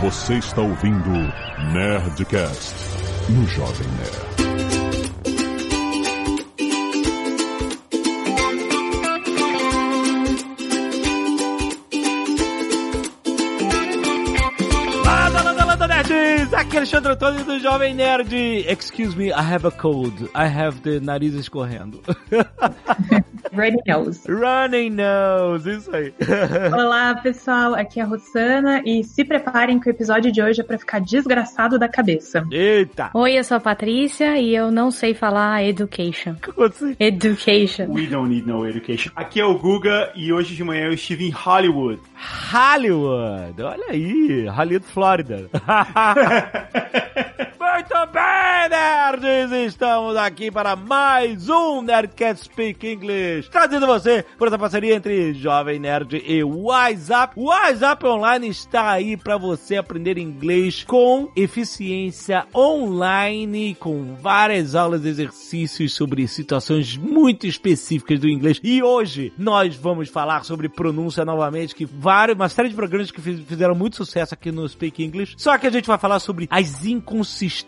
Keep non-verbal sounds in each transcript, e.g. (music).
Você está ouvindo Nerdcast no Jovem Nerd. Landa, landa, landa, nerds! Aqui é Alexandre Antônio do Jovem Nerd. Excuse me, I have a cold. I have the nariz escorrendo. (laughs) Runny Nose. Running nose, isso aí. (laughs) Olá, pessoal. Aqui é a Rossana e se preparem que o episódio de hoje é pra ficar desgraçado da cabeça. Eita! Oi, eu sou a Patrícia e eu não sei falar education. Assim? Education. We don't need no education. Aqui é o Guga e hoje de manhã eu estive em Hollywood. Hollywood! Olha aí, Hollywood, Flórida. (laughs) Muito bem, nerds! Estamos aqui para mais um Nerdcast Speak English, trazido você por essa parceria entre Jovem Nerd e WhatsApp. O WhatsApp Online está aí para você aprender inglês com eficiência online, com várias aulas e exercícios sobre situações muito específicas do inglês. E hoje nós vamos falar sobre pronúncia novamente, que vários, uma série de programas que fiz- fizeram muito sucesso aqui no Speak English. Só que a gente vai falar sobre as inconsistências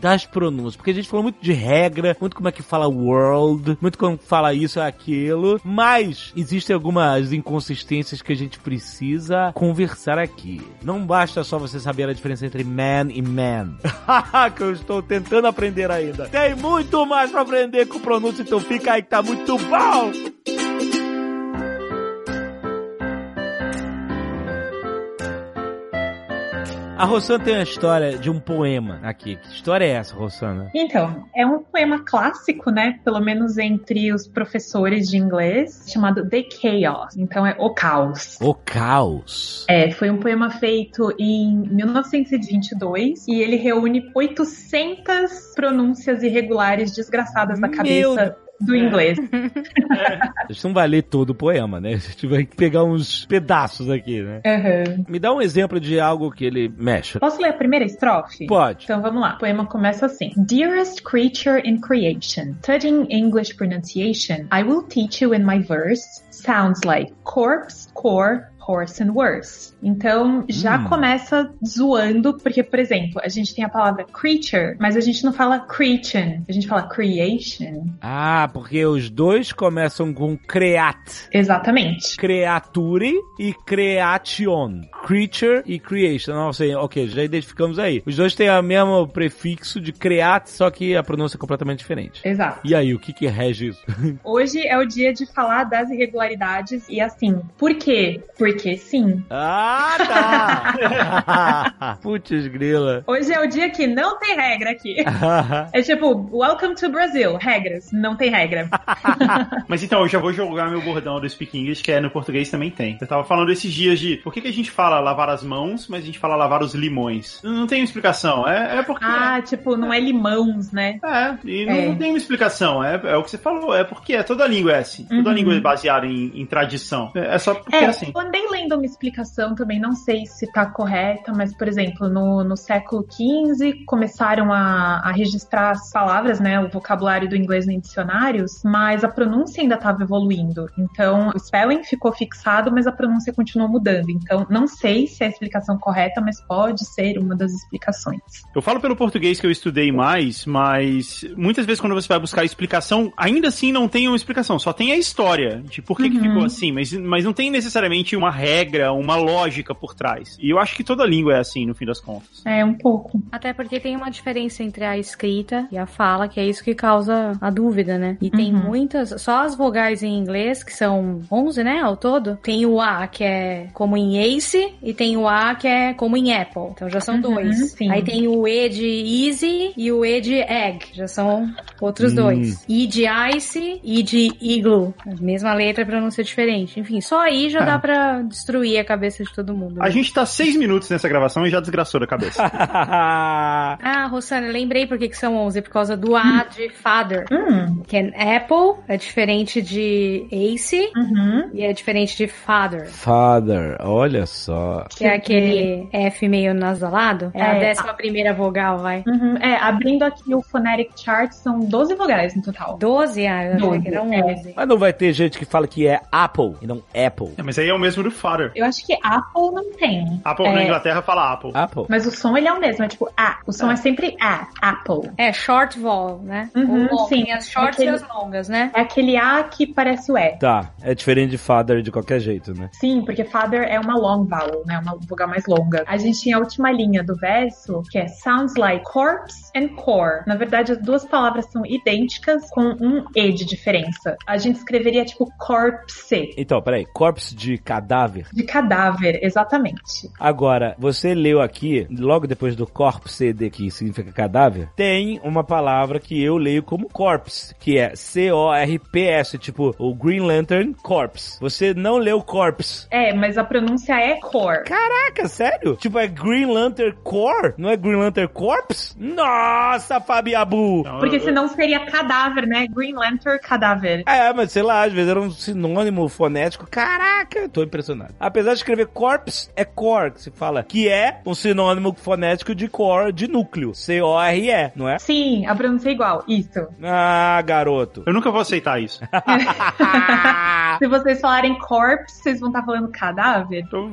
das pronúncias, porque a gente falou muito de regra, muito como é que fala world, muito como fala isso e aquilo, mas existem algumas inconsistências que a gente precisa conversar aqui. Não basta só você saber a diferença entre man e man, (laughs) que eu estou tentando aprender ainda. Tem muito mais pra aprender com pronúncia, então fica aí que tá muito bom! A Rossana tem uma história de um poema aqui. Que história é essa, Rossana? Então, é um poema clássico, né? Pelo menos entre os professores de inglês, chamado The Chaos. Então é O Caos. O caos. É, foi um poema feito em 1922 e ele reúne 800 pronúncias irregulares desgraçadas da cabeça do inglês. (laughs) A gente não vai ler todo o poema, né? A gente vai pegar uns pedaços aqui, né? Aham. Me dá um exemplo de algo que ele mexe. Posso ler a primeira estrofe? Pode. Então vamos lá. O poema começa assim: Dearest creature in creation, studying English pronunciation, I will teach you in my verse. Sounds like corpse, core, horse and worse. Então já Hum. começa zoando, porque, por exemplo, a gente tem a palavra creature, mas a gente não fala creation, a gente fala creation. Ah, porque os dois começam com creat. Exatamente. Creature e creation. Creature e creation. Não sei, ok, já identificamos aí. Os dois têm o mesmo prefixo de creat, só que a pronúncia é completamente diferente. Exato. E aí, o que que rege isso? (laughs) Hoje é o dia de falar das irregularidades e assim. Por quê? Porque sim. ah, tá! (laughs) Putz, grila. Hoje é o dia que não tem regra aqui. É tipo, welcome to Brazil. Regras. Não tem regra. (laughs) Mas então, eu já vou jogar meu bordão do Speak English, que é no português também tem. Eu tava falando esses dias de por que, que a gente fala lavar as mãos, mas a gente fala lavar os limões. Não, tem uma explicação. É, é porque. Ah, tipo, não é limãos, né? É, e não, É. não tem uma explicação. É, é o que você falou. É porque é, toda língua é assim. Toda Uhum. língua é baseada em, em tradição. É, é só porque é, É, assim. eu andei lendo uma explicação também, não sei se tá correta, mas, por exemplo, no, no século XV começaram a, a registrar as palavras, né, o vocabulário do inglês em dicionários, mas a pronúncia ainda estava evoluindo. Então, o spelling ficou fixado, mas a pronúncia continuou mudando. Então, não sei se é a explicação correta, mas pode ser uma das explicações. Eu falo pelo português que eu estudei mais, mas muitas vezes quando você vai buscar explicação, ainda assim não tem uma explicação, só tem a história de por que, que Uhum. ficou assim, mas, mas não tem necessariamente uma regra, uma lógica por trás. E eu acho que toda língua é assim, no fim das contas. É, um pouco. Até porque tem uma diferença entre a escrita e a fala, que é isso que causa a dúvida, né? E tem Uhum. muitas, só as vogais em inglês, que são 11, né, ao todo. Tem o A, que é como em ace, e tem o A, que é como em apple. Então já são Uhum, dois. sim. Aí tem o E de easy e o E de egg, já são outros Hum. dois. I de ice e de igloo. A mesma letra, pronúncia diferente. Enfim, só aí já É. dá pra destruir a cabeça de todo mundo. A né? gente tá seis minutos nessa gravação e já desgraçou da cabeça. (laughs) Ah, Rosana, lembrei por que que são 11, por causa do A de father. Hum, Que é Apple, é diferente de Ace uhum. e é diferente de father. Father, olha só. Que é aquele F meio nasalado. É, a É, décima primeira vogal, vai. Uhum. É, abrindo aqui o Phonetic Chart, são 12 vogais no total. 12? Ah, eu achei que eram Doze, é. 11. Mas não vai ter gente que fala que é Apple e não Apple. É, mas aí é o mesmo do father. Eu acho que Apple não tem. Apple É, na Inglaterra fala Apple. Apple. Mas o som ele é o mesmo, é tipo A. O som é, sempre A, Apple. É, short vowel, né? Uhum, long, sim. Tem as shorts Aquele- e as longas, né? É aquele A que parece o E. Tá, é diferente de father de qualquer jeito, né? Sim, porque father é uma long vowel, né? Uma vogal mais longa. A gente tinha a última linha do verso, que é sounds like corpse and core. Na verdade, as duas palavras são idênticas com um E de diferença. A gente escreveria tipo corpse. Então, peraí, corpse de cadáver. De cadáver, exatamente. Agora, você leu aqui, logo depois do corpse, de que significa cadáver, tem uma palavra que eu leio como corpse, que é C-O-R-P-S, tipo o Green Lantern Corpse. Você não leu corpse. É, mas a pronúncia é core. Caraca, sério? Tipo, é Green Lantern Core? Não é Green Lantern Corpse? Nossa, Fabiabu! Então, Porque eu- senão seria cadáver, né? Green Lantern, cadáver. É, mas sei lá, às vezes era um sinônimo fonético. Caraca, eu tô impressionado. Apesar de escrever corpse, é core que se fala, que é um sinônimo fonético de core, de núcleo. C-O-R-E, não é? Sim, a pronúncia é igual. Isso. Ah, garoto. Eu nunca vou aceitar isso. (laughs) Se vocês falarem corpse, vocês vão estar falando cadáver? Então,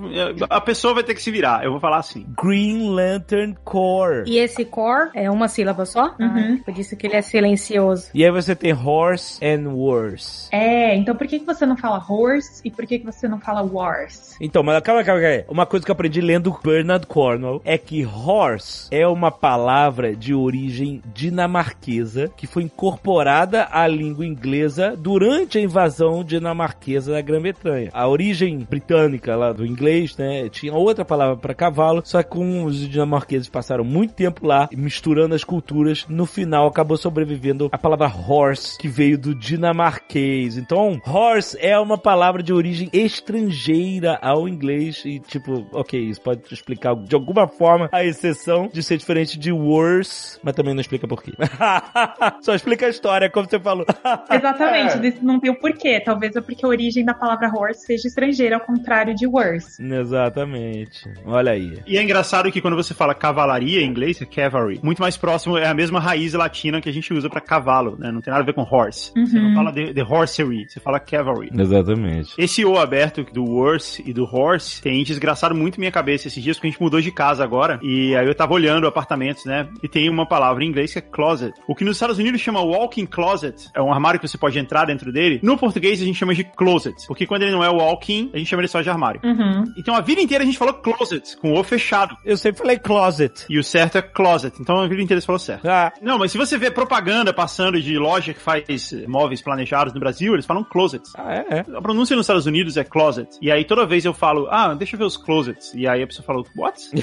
a pessoa vai ter que se virar. Eu vou falar assim. Green Lantern Core. E esse core é uma sílaba só? Uhum. Ah, por isso que ele é silencioso. E aí você tem horse and worse. É, então por que, que você não fala horse e por que, que você não fala wars? Então, mas calma, calma, calma. Uma coisa que eu aprendi lendo Bernard Cornwell é que horse é uma palavra de origem dinamarquesa que foi incorporada à língua inglesa durante a invasão dinamarquesa da Grã-Bretanha. A origem britânica lá do inglês, né, tinha outra palavra para cavalo, só que como os dinamarqueses passaram muito tempo lá misturando as culturas, no final acabou sobrevivendo a palavra horse, que veio do dinamarquês. Então, horse é uma palavra de origem estrangeira ao inglês e tipo, ok, isso pode explicar de alguma forma a exceção de ser diferente de worse, mas também não explica por quê. (laughs) Só explica a história, como você falou. Exatamente, desse (laughs) não tem o porquê. Talvez é porque a origem da palavra horse seja estrangeira, ao contrário de worse. Exatamente. Olha aí. E é engraçado que quando você fala cavalaria em inglês, é cavalry. Muito mais próximo, é a mesma raiz latina que a gente usa pra cavalo, né? Não tem nada a ver com horse. Você não fala de, de horsery, você fala cavalry. Exatamente. Esse O aberto do worse e do horse tem desgraçado muito minha cabeça esses dias, porque a gente mudou de casa agora. E aí eu tava olhando apartamentos, né? E tem uma palavra em inglês que é closet. O que nos Estados Unidos chama walk-in closet. É um armário que você pode entrar dentro dele. No português a gente chama de closet. Porque quando ele não é walk-in, a gente chama ele só de armário. Uhum. Então a vida inteira a gente falou closet, com o fechado. Eu sempre falei closet. E o certo é closet. Então a vida inteira você falou certo. Ah, Não, mas se você vê propaganda passando de loja que faz móveis planejados no Brasil, eles falam closet. ah, é, é. A pronúncia nos Estados Unidos é closet. E aí toda vez eu falo, ah, deixa eu ver os closets. E aí a pessoa fala, what? (laughs)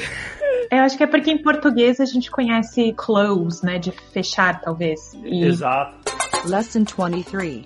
Eu acho que é porque em português a gente conhece close, né? De fechar, talvez. E Exato. Lesson 23.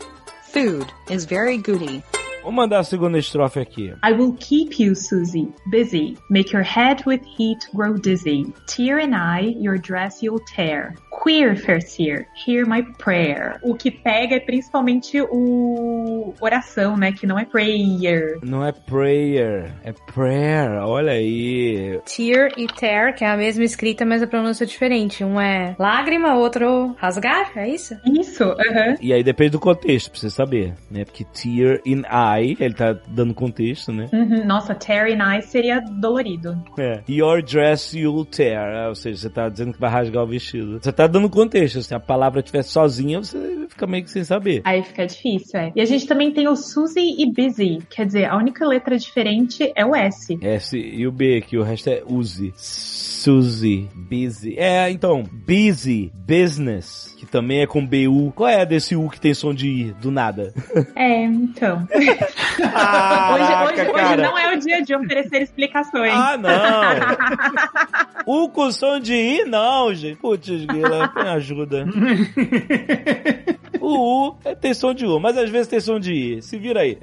Food is very goody. Vou mandar a segunda estrofe aqui. I will keep you, Susie, busy. Make your head with heat grow dizzy. Tear and I, your dress you'll tear. Queer, fair seer, hear my prayer. O que pega é principalmente o oração, né? Que não é prayer. Não é prayer, é prayer. Olha aí. Tear e tear, que é a mesma escrita, mas a pronúncia é diferente. Um é lágrima, outro rasgar, é isso? Isso, aham. E aí depende do contexto, pra você saber, né? Porque tear in eye, ele tá dando contexto, né? Uhum. Nossa, tear and I seria dolorido. É. Your dress you'll tear. É, Ou seja, você tá dizendo que vai rasgar o vestido. Você tá dando contexto. Se a palavra estiver sozinha, você fica meio que sem saber. Aí fica difícil, é. E a gente também tem o Susie e busy. Quer dizer, a única letra diferente é o S. S e o B, que o resto é use. Suzy, busy. É, então, busy, business, que também é com BU. Qual é desse U que tem som de I, do nada? É, então. (laughs) Caraca, hoje, hoje, hoje não é o dia de oferecer explicações. Ah, não! U com som de I, não, gente. Putz, Guila, me ajuda. (laughs) O U é, tem som de U, mas às vezes tem som de I. Se vira aí.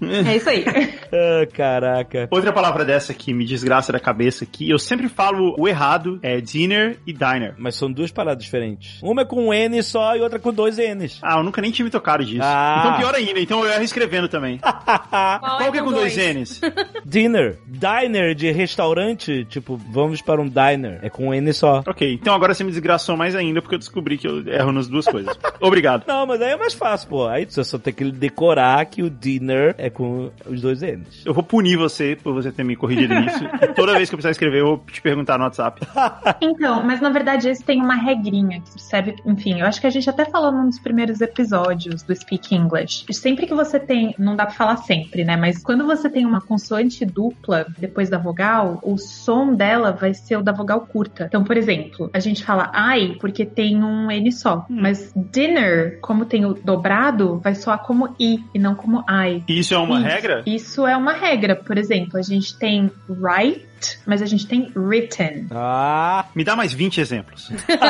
É isso aí. (laughs) ah, caraca. Outra palavra dessa que me desgraça da cabeça que eu sempre falo o errado é dinner e diner. Mas são duas paradas diferentes. Uma é com um N só e outra com dois N's. Ah, eu nunca nem tive tocado disso. Ah. Então pior ainda, então eu erro escrevendo também. (laughs) Qual que é com dois N's? (laughs) Dinner. Diner de restaurante, tipo, vamos para um diner. É com um N só. ok, então agora você me desgraçou mais ainda porque eu descobri que eu erro nas duas coisas. Obrigado. Não, mas aí é mais fácil, pô. Aí você só tem que decorar que o dinner é com os dois N's. Eu vou punir você por você ter me corrigido (laughs) nisso. E toda vez que eu precisar escrever, eu vou te perguntar no WhatsApp. Então, mas na verdade esse tem uma regrinha que serve, enfim, eu acho que a gente até falou num dos primeiros episódios do Speak English. Sempre que você tem, não dá pra falar sempre, né? Mas quando você tem uma consoante dupla depois da vogal, o som dela vai ser o da vogal curta. Então, por exemplo, a gente fala I porque tem um N só. Mas dinner, como tem o dobrado, vai soar como I e não como I. E isso é uma Isso. regra? Isso é uma regra. Por exemplo, a gente tem mas a gente tem written. Ah! Me dá mais 20 exemplos. (laughs)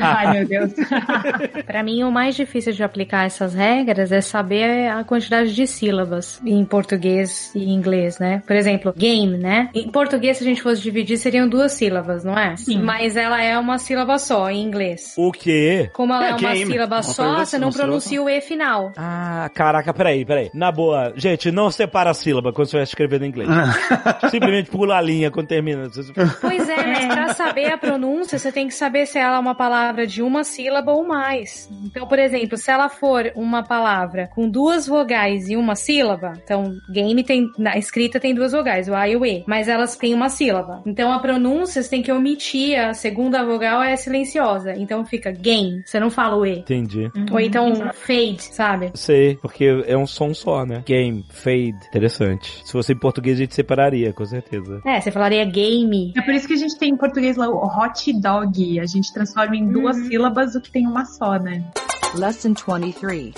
Ai, meu Deus. (laughs) Pra mim, o mais difícil de aplicar essas regras é saber a quantidade de sílabas em português e inglês, né? Por exemplo, game, né? Em português, se a gente fosse dividir, seriam duas sílabas, não é? Sim. Mas ela é uma sílaba só em inglês. O quê? Como ela É, é, uma game. sílaba Uma só, você assim, não pronuncia o E final. Ah, caraca, peraí, peraí. Na boa, gente, não separa a sílaba quando você vai escrever em inglês. (laughs) Simplesmente pula a linha quando termina. Pois é, mas pra saber a pronúncia, você tem que saber se ela é uma palavra de uma sílaba ou mais. Então, por exemplo, se ela for uma palavra com duas vogais e uma sílaba, então game tem na escrita tem duas vogais, o A e o E, mas elas têm uma sílaba. Então a pronúncia você tem que omitir a segunda vogal é silenciosa. Então fica game, você não fala o E. Entendi. Ou então fade, sabe? Sei, porque é um som só, né? Game, fade. Interessante. Se fosse em português, a gente separaria, com certeza. É, você falaria game. É por isso que a gente tem em português lá o hot dog. A gente transforma em duas sílabas o que tem uma só, né? Lesson 23.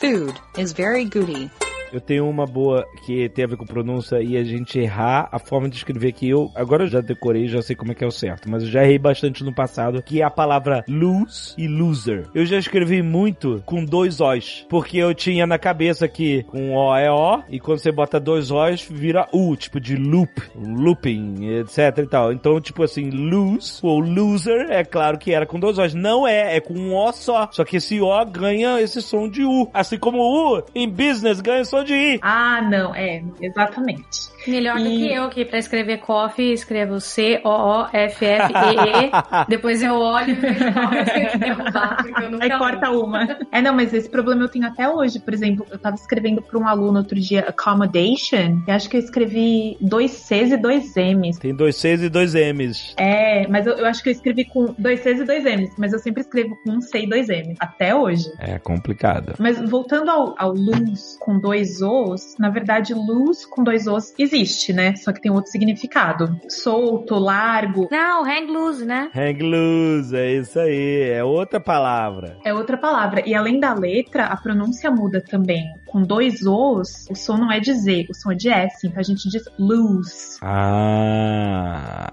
Food is very goody. Eu tenho uma boa que tem a ver com pronúncia e a gente errar a forma de escrever que eu. Agora eu já decorei, já sei como é que é o certo, mas eu já errei bastante no passado, que é a palavra lose e loser. Eu já escrevi muito com dois O's, porque eu tinha na cabeça que um O é O, e quando você bota dois O's, vira U, tipo de loop, looping, etc e tal. Então, tipo assim, lose ou loser, é claro que era com dois O's. Não é, é com um O só. Só que esse O ganha esse som de U. Assim como o U em business ganha som de I. Ah, não, é, exatamente. Melhor do E- que eu, que pra escrever coffee escrevo C-O-O-F-F-E-E. (laughs) Depois eu olho e vejo qual eu tenho que derrubar, porque eu nunca Aí corta uma. É, não, mas esse problema eu tenho até hoje. Por exemplo, eu tava escrevendo pra um aluno outro dia accommodation, e acho que eu escrevi dois Cs e dois M's. Tem dois Cs e dois M's. É, mas eu, eu acho que eu escrevi com dois Cs e dois M's, mas eu sempre escrevo com um C e dois M's, até hoje. É complicado. Mas voltando ao, ao lose com dois Os, na verdade, lose com dois Os existe, né? Só que tem outro significado. Solto, largo, Não, hang loose, né? Hang loose, é isso aí. É outra palavra. é outra palavra. E além da letra, a pronúncia muda também. Com dois Os, o som não é de Z, o som é de S. Então a gente diz lose. Ah.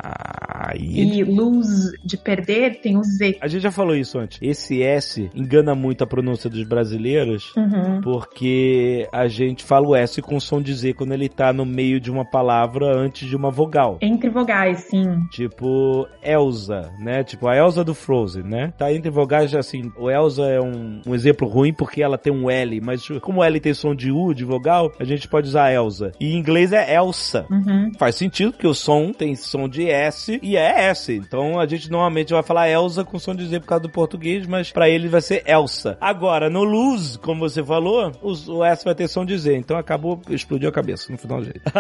aí E lose de perder tem o Z. A gente já falou isso antes. Esse S engana muito a pronúncia dos brasileiros. Uhum. Porque a gente fala o S com som de Z quando ele tá no meio de uma palavra antes de uma vogal. Entre vogais, sim. Tipo, Elsa, né? Tipo, a Elsa do Frozen, né? Tá entre vogais, assim, o Elsa é um, um exemplo ruim porque ela tem um L, mas como o L tem som de U, de vogal, a gente pode usar Elsa. E em inglês é Elsa. Uhum. Faz sentido, porque o som tem som de S e é S. Então a gente normalmente vai falar Elsa com som de Z por causa do português, mas pra ele vai ser Elsa. Agora, no lose, como você falou, o S vai ter som de Z. Então acabou, explodiu a cabeça no final do jeito. (laughs)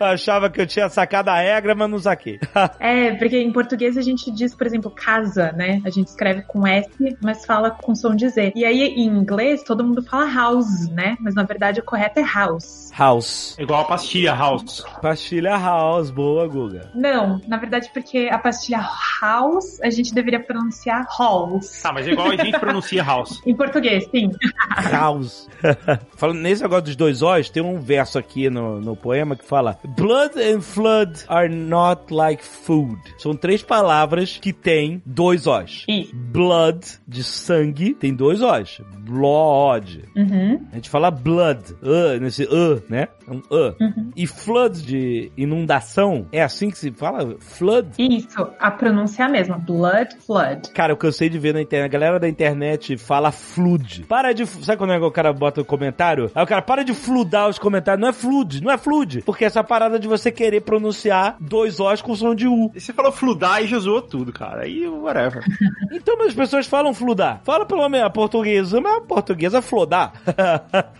Achava que eu tinha sacado a regra, mas não saquei. (laughs) É, porque em português a gente diz, por exemplo, casa, né? A gente escreve com S, mas fala com som de Z. E aí, em inglês, todo mundo fala house, né? Mas na verdade o correto é house. House. É igual a pastilha House. Pastilha House, boa, Guga. Não, na verdade, porque a pastilha house a gente deveria pronunciar halls. Tá, mas é igual a gente pronuncia House. (laughs) Em português, sim. (laughs) House. (laughs) Falando nesse negócio dos dois O's, tem um verso aqui no, no poema que fala Blood and flood are not like food. São três palavras que têm dois O's. Isso. Blood, de sangue, tem dois O's. Blood. Uhum. A gente fala blood, uh, nesse uh, né? É um uh. Uhum. E flood de inundação, é assim que se fala? Flood? Isso, a pronúncia é a mesma. Blood, flood. Cara, eu cansei de ver na internet. A galera da internet fala flood. Para de. Sabe quando é que o cara bota o comentário? Aí o cara para de fludar os comentários. Não é flood, não é flood. Porque essa parada de você querer pronunciar dois Os com som de U. E você falou fludar e já zoou tudo, cara. Aí, whatever. (laughs) Então, mas as pessoas falam fludar. Fala pelo menos a portuguesa, mas a portuguesa é flodar.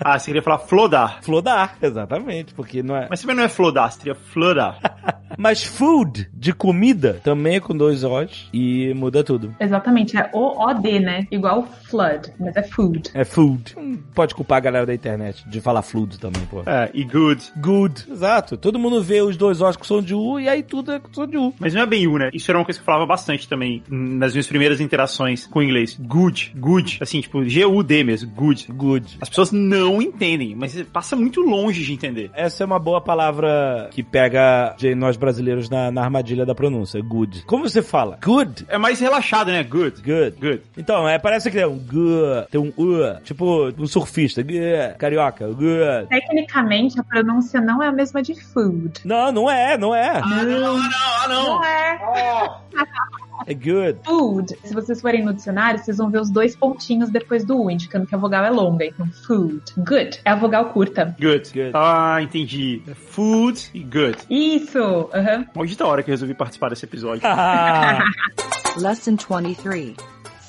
ah, você queria falar flodar. flodar, (laughs) exatamente. Porque não é. Mas também não é flodar, seria flodar. (laughs) Mas food, de comida, também é com dois Os e muda tudo. Exatamente, é O-O-D, né? Igual flood, mas é food. É food. Não pode culpar a galera da internet de falar flood também, pô. É, e good. Good. Exato. Todo mundo vê os dois Os com som de U e aí tudo é com som de U. Mas não é bem U, né? Isso era uma coisa que eu falava bastante também nas minhas primeiras interações com o inglês. Good, good. Assim, tipo, G-U-D mesmo, good. Good. As pessoas não entendem, mas passa muito longe de entender. Essa é uma boa palavra que pega de nós brasileiros na, na armadilha da pronúncia. Good. Como você fala? Good. É mais relaxado, né? Good. Good. Good. Então, é, parece que é um good, tem um u, tipo um surfista. Good. Carioca. Good. Tecnicamente, a pronúncia não é a mesma de food. Não, não é, não é. Ah, não, ah, não, Não é. É (laughs) good. Food. Se vocês forem no dicionário, vocês vão ver os dois pontinhos depois do U, indicando que a vogal é longa. Então, food. Good. É a vogal curta. Good. Good. Ah, entendi. Food e good. Isso. Aham. Hoje da hora que eu resolvi participar desse episódio. (laughs) Lesson 23.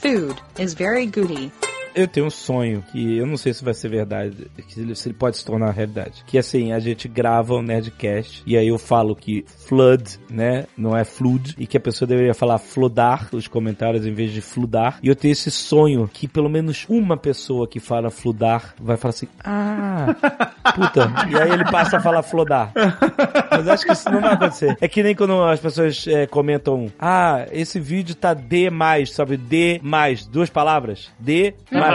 Food is very goody. Eu tenho um sonho que eu não sei se vai ser verdade, que ele, se ele pode se tornar realidade. Que assim, a gente grava o um Nerdcast e aí eu falo que flood, né, não é flood, e que a pessoa deveria falar flodar os comentários em vez de fludar. E eu tenho esse sonho que pelo menos uma pessoa que fala fludar vai falar assim, ah, (laughs) puta. E aí ele passa a falar flodar. Mas acho que isso não vai acontecer. É que nem quando as pessoas é, comentam, ah, esse vídeo tá D mais, sabe? D mais, duas palavras. D mais.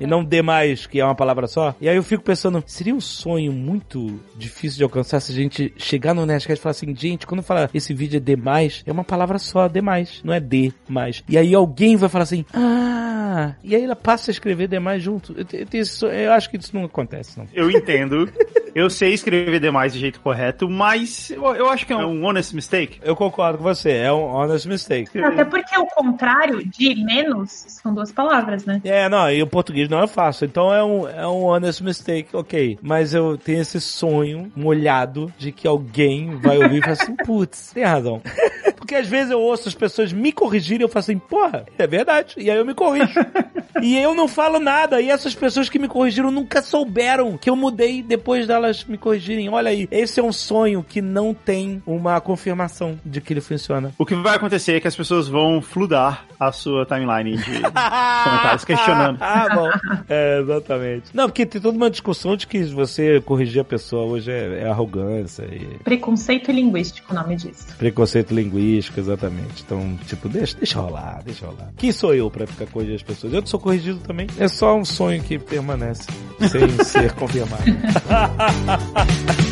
E não D mais, que é uma palavra só. E aí eu fico pensando, seria um sonho muito difícil de alcançar se a gente chegar no Nerdcast e falar assim, gente, quando fala esse vídeo é D mais, é uma palavra só, D mais, não é D mais. E aí alguém vai falar assim, ah, e aí ela passa a escrever D mais junto. Eu, eu, sonho- eu acho que isso não acontece, não. Eu entendo. Eu sei escrever demais do jeito correto, mas eu, eu acho que é um honest mistake. Eu concordo com você, é um honest mistake. Até porque o contrário de menos são duas palavras, né? É, não, e o português não é fácil, então é um, é um honest mistake, ok. Mas eu tenho esse sonho molhado de que alguém vai ouvir e falar assim, putz, tem razão. (laughs) Porque às vezes eu ouço as pessoas me corrigirem e eu falo assim, porra, é verdade. E aí eu me corrijo. (laughs) e eu não falo nada. E essas pessoas que me corrigiram nunca souberam que eu mudei depois delas me corrigirem. Olha aí, esse é um sonho que não tem uma confirmação de que ele funciona. O que vai acontecer é que as pessoas vão fludar a sua timeline de (laughs) comentários questionando. Ah, bom. (laughs) É, exatamente. Não, porque tem toda uma discussão de que você corrigir a pessoa hoje é, é arrogância e Preconceito linguístico, o nome disso. preconceito linguístico, exatamente. Então, tipo, deixa, deixa rolar, deixa rolar. Quem sou eu pra ficar corrigindo as pessoas? Eu sou corrigido também. É só um sonho que permanece sem (laughs) ser confirmado. (laughs)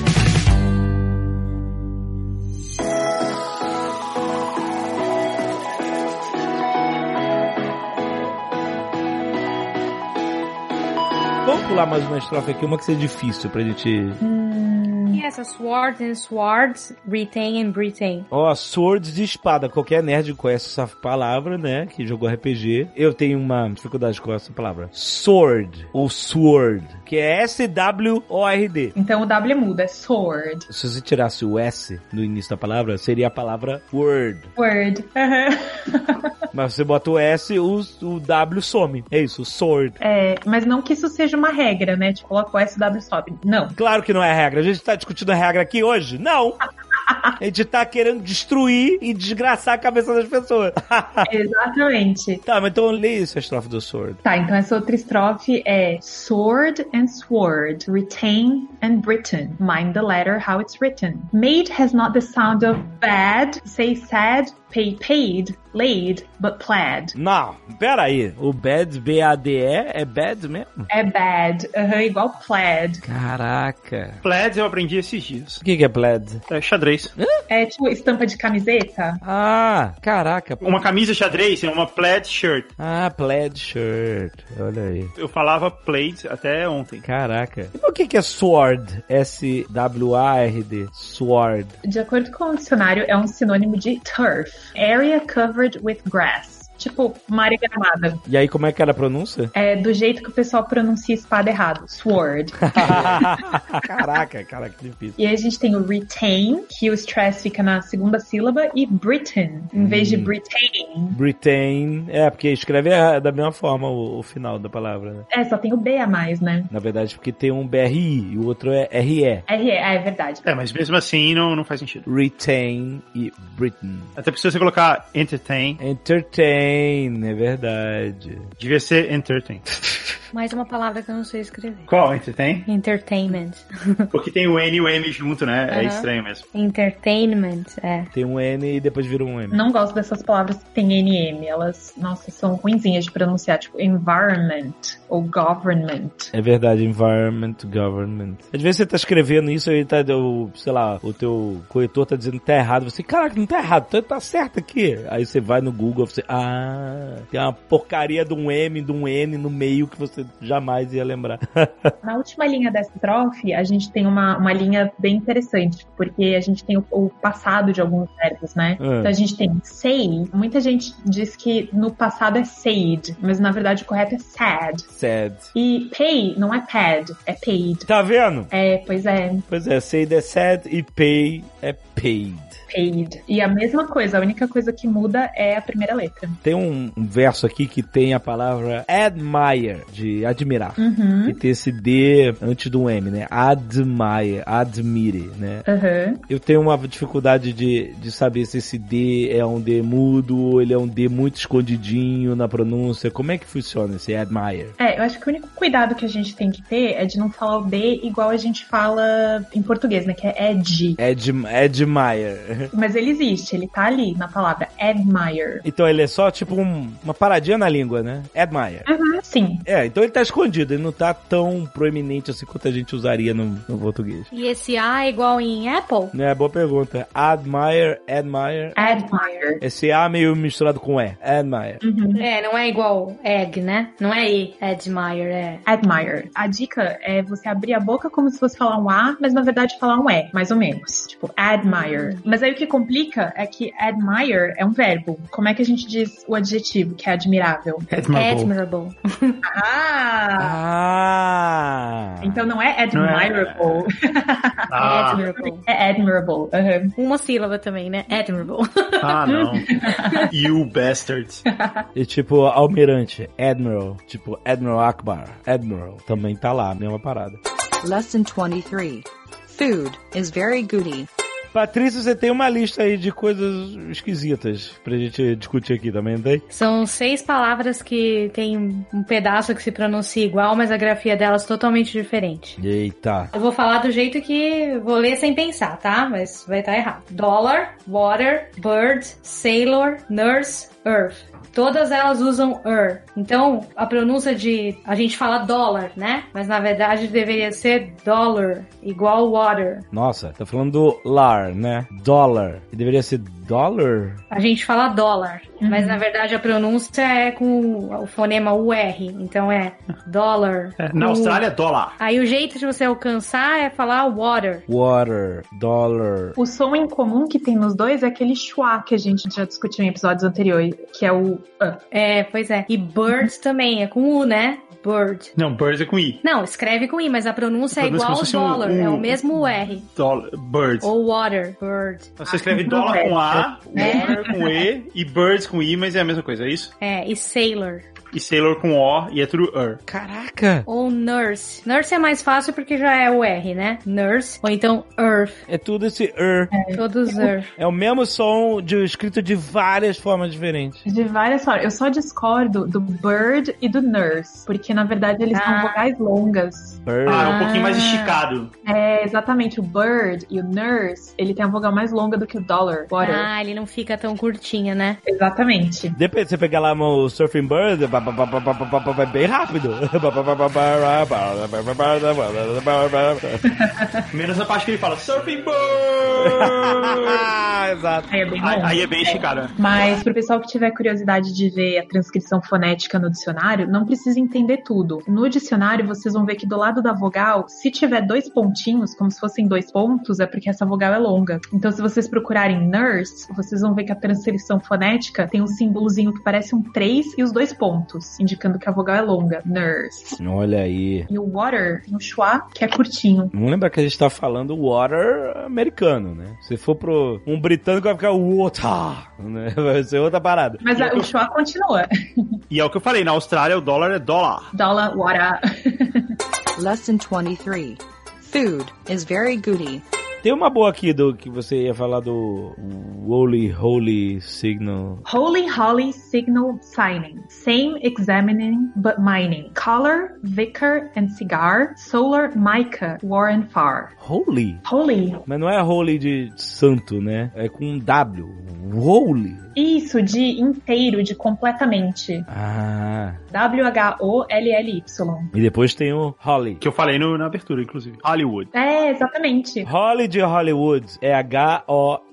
pular mais uma estrofe aqui, uma que seja difícil pra gente. Yes, a sword and swords, retain and retain. Ó, swords de espada. Qualquer nerd conhece essa palavra, né? Que jogou RPG. Eu tenho uma dificuldade com essa palavra. Sword, ou sword, que é S-W-O-R-D. Então o W muda, é sword. Se você tirasse o S no início da palavra, seria a palavra word. Word. Aham. (laughs) Mas você bota o S, o, o W some. É isso, sword. É, mas não que isso seja uma regra, né? Tipo, coloca o SW stop. Não. Claro que não é regra. A gente tá discutindo a regra aqui hoje? Não! (laughs) A gente tá querendo destruir e desgraçar a cabeça das pessoas. (laughs) Exatamente. tá, mas então lê isso, a estrofe do sword. Tá, então essa outra estrofe é Sword and sword, retain and Britain. Mind the letter how it's written. Made has not the sound of bad, say sad, pay paid, plaid, but plaid. Não, pera aí. O bad, B-A-D-E, é bad mesmo? É bad, aham, igual plaid. Caraca. Plaids eu aprendi esses dias. O que, que é plaid? É xadrez. É tipo estampa de camiseta. Ah, caraca. Uma camisa xadrez é uma plaid shirt. Ah, plaid shirt. Olha aí. Eu falava plaid até ontem. Caraca. E por que, que é sword? S-W-A-R-D. Sword. De acordo com o dicionário, é um sinônimo de turf, area covered with grass. Tipo, área gramada. E aí, como é que era a pronúncia? É do jeito que o pessoal pronuncia espada errado. Sword. (laughs) Caraca, cara, que difícil. E aí a gente tem o retain, que o stress fica na segunda sílaba, e Britain, em vez de Britain. Britain. É, porque escreve da mesma forma o, o final da palavra, né? É, só tem o B a mais, né? Na verdade, porque tem um BRI e o outro é RE. R, é, é verdade. É, mas mesmo assim não, não faz sentido. Retain e Britain. Até porque se você colocar entertain, Entertain, é verdade. devia ser entertain. (laughs) Mais uma palavra que eu não sei escrever. Qual entertain? Entertainment. (laughs) Porque tem o N e o M junto, né? É Aham. estranho mesmo. Entertainment, é. Tem um N e depois vira um M. Não gosto dessas palavras que tem NM. Elas, nossa, são ruinzinhas de pronunciar. Tipo, environment ou government. É verdade, environment, government. Às vezes você tá escrevendo isso e tá, o, sei lá, o teu corretor tá dizendo que tá errado. Você, caraca, não tá errado, tá, tá certo aqui. Aí você vai no Google e você, ah, tem uma porcaria de um M, de um N no meio que você jamais ia lembrar. (laughs) Na última linha dessa estrofe, a gente tem uma, uma linha bem interessante, porque a gente tem o, o passado de alguns verbos, né? Ah. Então a gente tem say. Muita gente diz que no passado é said, mas na verdade o correto é sad. Sad. E pay não é pad, é paid. Tá vendo? É, pois é, Pois é, say é sad e pay é paid. Paid. E a mesma coisa, a única coisa que muda é a primeira letra. Tem um, um verso aqui que tem a palavra admire, de admirar. Uhum. E tem esse D antes do M, né? Admire, admire, né? Aham. Eu tenho uma dificuldade de, de saber se esse D é um D mudo ou ele é um D muito escondidinho na pronúncia. Como é que funciona esse admire? É, eu acho que o único cuidado que a gente tem que ter é de não falar o D igual a gente fala em português, né? Que é ed. Adm, admire. (laughs) Mas ele existe, ele tá ali na palavra admire. Então ele é só tipo um- uma paradinha na língua, né? Admire. Uhum, sim. É, então ele tá escondido, ele não tá tão proeminente assim quanto a gente usaria no, no português. E esse A é igual em Apple? É, boa pergunta. Admire, admire. Admire. Esse A meio misturado com E. Admire. É, não é igual egg, né? Não é E, admire, é. Admire. A dica é você abrir a boca como se fosse falar um A, mas na verdade falar um E, mais ou menos. Tipo, admire. Mas aí o que complica é que admire é um verbo. Como é que a gente diz o adjetivo, que é admirável? Admirable. Admirable. Ah! Ah! Então não é Não é- admirable. Ah, Admirable. É admirable. aham. Uma sílaba também, né? Admirable. ah, não. (laughs) you bastards. (laughs) E tipo, almirante, admiral. Tipo, Admiral Akbar. Admiral. Também tá lá, mesma parada. Lesson 23. Food is very goody. Patrícia, você tem uma lista aí de coisas esquisitas pra gente discutir aqui também, não tem? São seis palavras que tem um pedaço que se pronuncia igual, mas a grafia delas totalmente diferente. Eita. Eu vou falar do jeito que vou ler sem pensar, tá? Mas vai estar errado. Dollar, water, bird, sailor, nurse, earth. Todas elas usam er. Então, a pronúncia de. A gente fala dólar, né? Mas na verdade deveria ser dollar, igual water. Nossa, tá falando do lar, né? Dólar. Deveria ser dollar? A gente fala dólar, mas na verdade a pronúncia é com o fonema UR. Então é dólar. É, na Austrália, dólar. Aí o jeito de você alcançar é falar water. Water, dollar. O som em comum que tem nos dois é aquele schwa que a gente já discutiu em episódios anteriores, que é o uh. É, pois é. E bird também, é com U, né? Bird. Não, birds é com I. Não, escreve com I, mas a pronúncia A é igual ao dólar. fosse um- É o um- mesmo R. Dollar, birds. Ou water. Bird. Você escreve não dólar é. com A, water com E e birds com I, mas é a mesma coisa, é isso? É, e sailor. E sailor com O e é tudo er. Caraca! Ou nurse. Nurse é mais fácil porque já é o R, né? Nurse. Ou então earth. É tudo esse er. Todos earth. É o mesmo som de, escrito de várias formas diferentes. De várias formas. Eu só discordo do bird e do nurse, porque na verdade eles Ah. são vogais longas. Bird. Ah, é um pouquinho mais Ah. esticado. É exatamente o bird e o nurse, ele tem a vogal mais longa do que o dollar, water. Ah, ele não fica tão curtinho, né? Exatamente. Depende, você pegar lá o Surfing Bird, ba- vai bem rápido. Menos a parte que ele fala Surfing. (laughs) Exato. Aí é bem aí, aí é bem esticado. Mas pro pessoal que tiver curiosidade de ver a transcrição fonética no dicionário, não precisa entender tudo. No dicionário, vocês vão ver que do lado da vogal, se tiver dois pontinhos, como se fossem dois pontos, é porque essa vogal é longa. Então, se vocês procurarem nurse, vocês vão ver que a transcrição fonética tem um símbolozinho que parece um 3 e os dois pontos, indicando que a vogal é longa. Nurse. Olha aí. E o water, no schwa, que é curtinho. Vamos lembrar que a gente tá falando water americano, né? Se for pro um britânico, vai ficar water, né? (laughs) Vai ser outra parada. Mas a- o schwa continua. (laughs) E é o que eu falei, na Austrália o dólar é dólar. Dollar, water. (laughs) Lesson 23. Food is very goody. Tem uma boa aqui do que você ia falar do Holy Holy Signal. Holy Holly Signal Signing. Same examining but mining. Color, Vicar and Cigar. Solar, Mica, Warren Far. Holy? Holy. Mas não é holy de santo, né? É com um W. Holy. Isso, de inteiro, de completamente. Ah. W-H-O-L-L-Y. E depois tem o Holly. Que eu falei no- na abertura, inclusive. Hollywood. É, exatamente. Holly de Hollywood é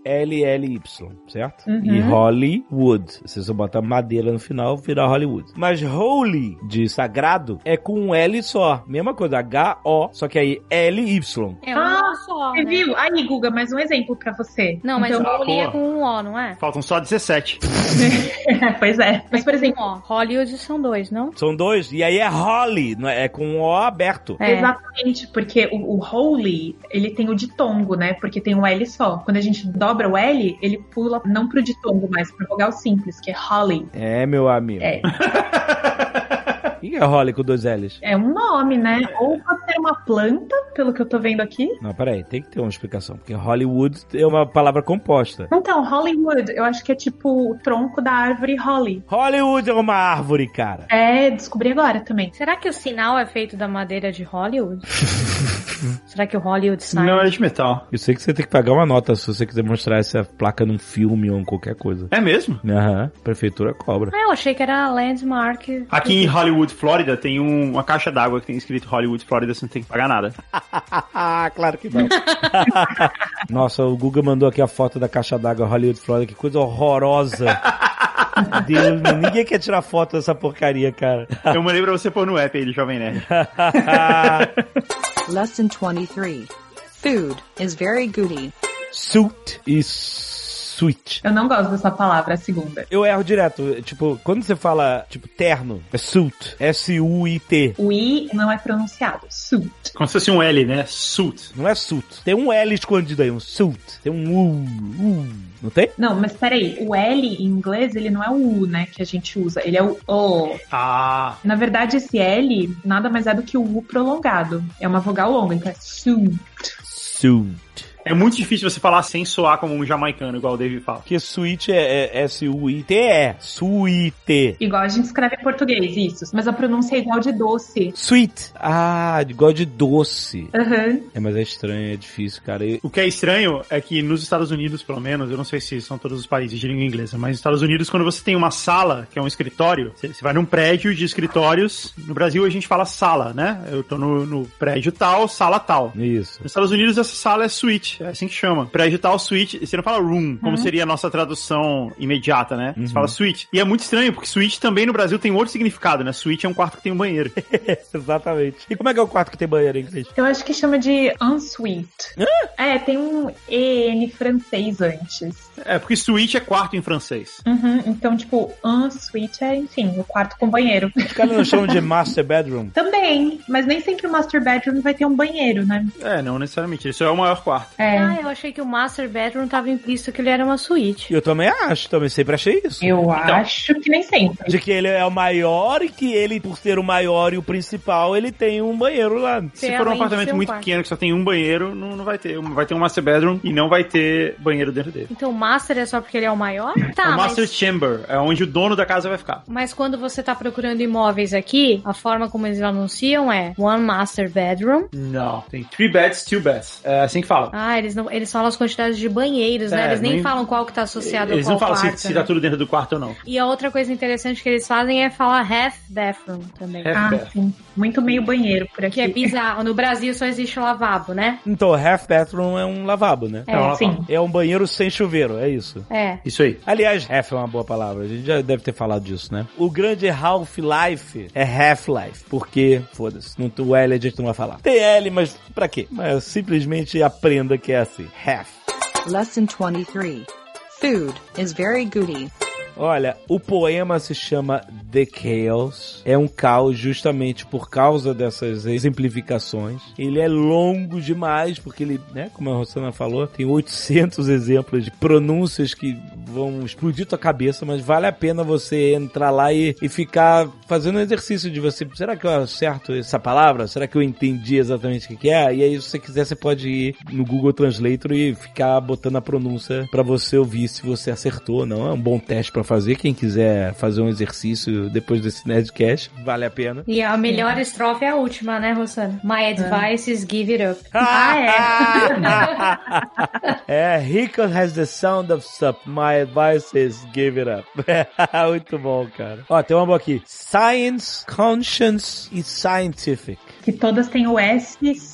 H-O-L-L-Y, certo? Uhum. E Hollywood. Se você botar madeira no final, vira Hollywood. Mas Holy de sagrado é com um L só. Mesma coisa, H-O, só que aí L-Y. É um Ah, só, Você né? viu? Aí, Guga, mais um exemplo pra você. Não, mas Então, o Holy é com um O, não é? Faltam só 17. (laughs) pois é. Mas, por exemplo, Um. Hollywood são dois, não? São dois. E aí é Holly, não é, é com um O aberto. É. Exatamente, porque o, o holy, ele tem o ditongo, né? Porque tem um L só. Quando a gente dobra o L, ele pula não pro ditongo, mas pro vogal simples, que é holly. É, meu amigo. É. (laughs) O que é Holly com dois L's? É um nome, né? Ou pode ser uma planta, pelo que eu tô vendo aqui. Não, peraí, tem que ter uma explicação. Porque Hollywood é uma palavra composta. Então, Hollywood, eu acho que é tipo o tronco da árvore holly. Hollywood é uma árvore, cara. É, descobri agora também. Será que o sinal é feito da madeira de Hollywood? (laughs) Será que o Hollywood sai? Não, é de metal. Eu sei que você tem que pagar uma nota se você quiser mostrar essa placa num filme ou em qualquer coisa. É mesmo? Aham, prefeitura cobra. Ah, eu achei que era landmark. Aqui em Hollywood, Flórida, tem um- uma caixa d'água que tem escrito Hollywood, Flórida, você não tem que pagar nada. (laughs) Claro que não. (laughs) Nossa, o Guga mandou aqui a foto da caixa d'água Hollywood Florida, que coisa horrorosa. (laughs) Deus, mano, ninguém quer tirar foto dessa porcaria, cara. Eu mandei pra você pôr no app aí, Jovem Nerd. Lesson 23. Food is very goody. Suit e suite. Eu não gosto dessa palavra, a segunda. Eu erro direto. Tipo, quando você fala, tipo, terno, é suit. S-U-I-T. O I não é pronunciado. Suit. Como se fosse um L, né? Suit. Não é suit. Tem um L escondido aí, um suit. Tem um U. U. Não tem? Não, mas peraí, o L em inglês, ele não é o U, né, que a gente usa, ele é o O. Ah, Na verdade, esse L nada mais é do que o U prolongado. É uma vogal longa, então é suit. Suit. É muito difícil você falar sem soar como um jamaicano, igual o David fala. Porque suite é, é S-U-I-T-E. Suite. Igual a gente escreve em português, isso. Mas a pronúncia é igual de doce. Sweet. Ah, igual de doce. Aham. É, mas é estranho, é difícil, cara. Eu- O que é estranho é que nos Estados Unidos, pelo menos, eu não sei se são todos os países de língua inglesa, mas nos Estados Unidos, quando você tem uma sala, que é um escritório, você, vai num prédio de escritórios. No Brasil a gente fala sala, né? Eu tô no, no prédio tal, sala tal. Isso. Nos Estados Unidos essa sala é suite, é assim que chama. Prédio tal, suite, você não fala room, como seria a nossa tradução imediata, né? Você fala suite. E é muito estranho, porque suite também no Brasil tem outro significado, né? Suite é um quarto que tem um banheiro. (laughs) Exatamente. E como é que é o quarto que tem banheiro em inglês? Eu acho que chama de ensuite. É, tem um EN francês antes. é, porque suite é quarto em francês. Uhum, então, tipo, ensuite é, enfim, o quarto com banheiro. Os caras não chamam de master bedroom. Também, mas nem sempre o master bedroom vai ter um banheiro, né? É, não necessariamente. Isso é o maior quarto. É. Ah, eu achei que o Master Bedroom tava implícito que ele era uma suíte. Eu também acho, também sempre achei isso. Eu acho que nem sempre. De que ele é o maior e que ele, por ser o maior e o principal, ele tem um banheiro lá. Se for um apartamento muito quarto. pequeno que só tem um banheiro, não, não vai ter. Vai ter um master bedroom e não vai ter banheiro dentro dele. Então o Master é só porque ele é o maior? (laughs) Tá, é o mas... master chamber, é onde o dono da casa vai ficar. Mas quando você tá procurando imóveis aqui, a forma como eles anunciam é One Master Bedroom. Não. Tem three beds, two baths. É assim que fala. Ah, eles não, eles falam as quantidades de banheiros, né? É, Eles nem nem- falam qual que tá associado Eles a qual não falam se, quarto, se né? tá tudo dentro do quarto ou não. E a outra coisa interessante que eles fazem é falar half bathroom também. Half Ah, bath. sim. Muito meio banheiro por aqui. Que é bizarro. No Brasil só existe lavabo, né? Então, half bathroom é um lavabo, né? É, ela Sim. É um banheiro sem chuveiro, é isso. É. Isso aí. Aliás, half é uma boa palavra. A gente já deve ter falado disso, né? O grande half-life é half-life. Porque, foda-se, o L a gente não vai falar. Tem L, mas pra quê? Mas simplesmente aprenda que. Half. Lesson 23. Food is very goody. Olha, o poema se chama The Chaos. É um caos justamente por causa dessas exemplificações. Ele é longo demais, porque ele, né, como a Rosana falou, tem 800 exemplos de pronúncias que vão explodir tua cabeça, mas vale a pena você entrar lá e, e ficar fazendo um exercício de você. Será que eu acerto essa palavra? Será que eu entendi exatamente o que é? E aí, se você quiser, você pode ir no Google Translator e ficar botando a pronúncia pra você ouvir se você acertou ou não. É um bom teste pra fazer. Quem quiser fazer um exercício depois desse Nerdcast, vale a pena. E a melhor estrofe é a última, né, Rosana? (laughs) (laughs) My advice is give it up. Ah, é, Rico has (laughs) the sound of sup. My advice is give it up. Muito bom, cara. Ó, tem uma boa aqui. Science, conscience e scientific. Que todas têm o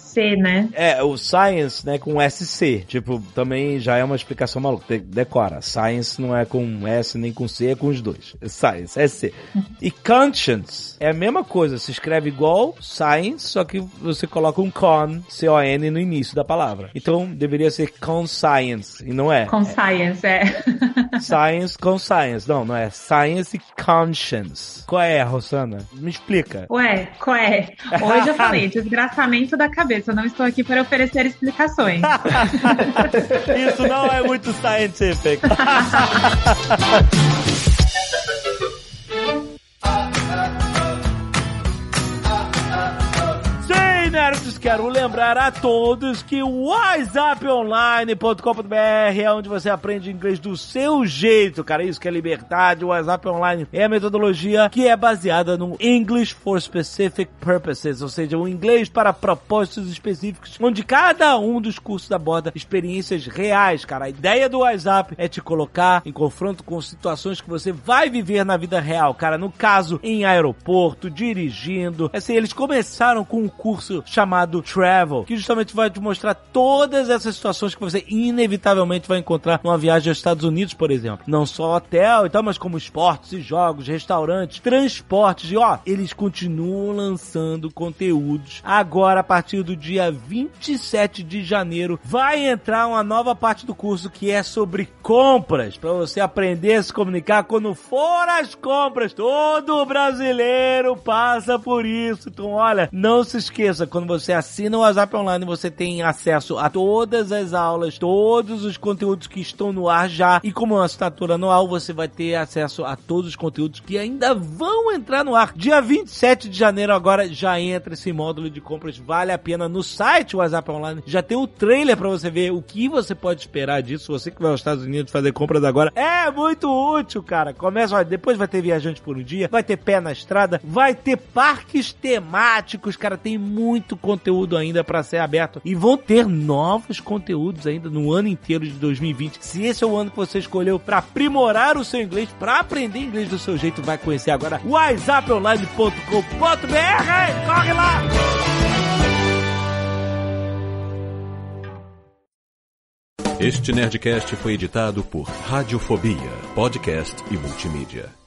SC, né? É, o science, né, com SC. Tipo, também já é uma explicação maluca. De- Decora. Science não é com S nem com C, é com os dois. Science, SC. (laughs) E conscience é a mesma coisa. Se escreve igual science, só que você coloca um con, C-O-N, no início da palavra. Então, deveria ser conscience, e não é. Com science, é. (laughs) Science com science. Não, não é. Science e conscience. Qual é, Rosana? Me explica. Ué, qual é? Hoje eu falei, (laughs) desgraçamento da cabeça. Eu não estou aqui para oferecer explicações. (laughs) Isso não é muito scientific. (laughs) quero lembrar a todos que o WhatsAppOnline.com.br é onde você aprende inglês do seu jeito, cara. Isso que é liberdade. O WhatsApp Online é a metodologia que é baseada no English for Specific Purposes, ou seja, o inglês para propósitos específicos, onde cada um dos cursos aborda experiências reais, cara. A ideia do WhatsApp é te colocar em confronto com situações que você vai viver na vida real, cara. No caso, em aeroporto, dirigindo. Assim, eles começaram com um curso chamado Travel, que justamente vai te mostrar todas essas situações que você inevitavelmente vai encontrar numa viagem aos Estados Unidos, por exemplo. Não só hotel e tal, mas como esportes e jogos, restaurantes, transportes. E ó, eles continuam lançando conteúdos. Agora, a partir do dia 27 de janeiro, vai entrar uma nova parte do curso que é sobre compras, para você aprender a se comunicar quando for as compras. Todo brasileiro passa por isso. Então, olha, não se esqueça, quando você assina o WhatsApp Online, você tem acesso a todas as aulas, todos os conteúdos que estão no ar já. E como é uma assinatura anual, você vai ter acesso a todos os conteúdos que ainda vão entrar no ar. Dia 27 de janeiro agora já entra esse módulo de compras, vale a pena no site WhatsApp Online. Já tem o trailer para você ver o que você pode esperar disso. Você que vai aos Estados Unidos fazer compras agora, é muito útil, cara. Começa, olha, depois vai ter viajante por um dia, vai ter pé na estrada, vai ter parques temáticos, cara, tem muito conteúdo ainda para ser aberto e vão ter novos conteúdos ainda no ano inteiro de 2020. Se esse é o ano que você escolheu para aprimorar o seu inglês, para aprender inglês do seu jeito, vai conhecer agora whatsapponline.com.br. Corre lá! Este Nerdcast foi editado por Radiofobia, podcast e multimídia.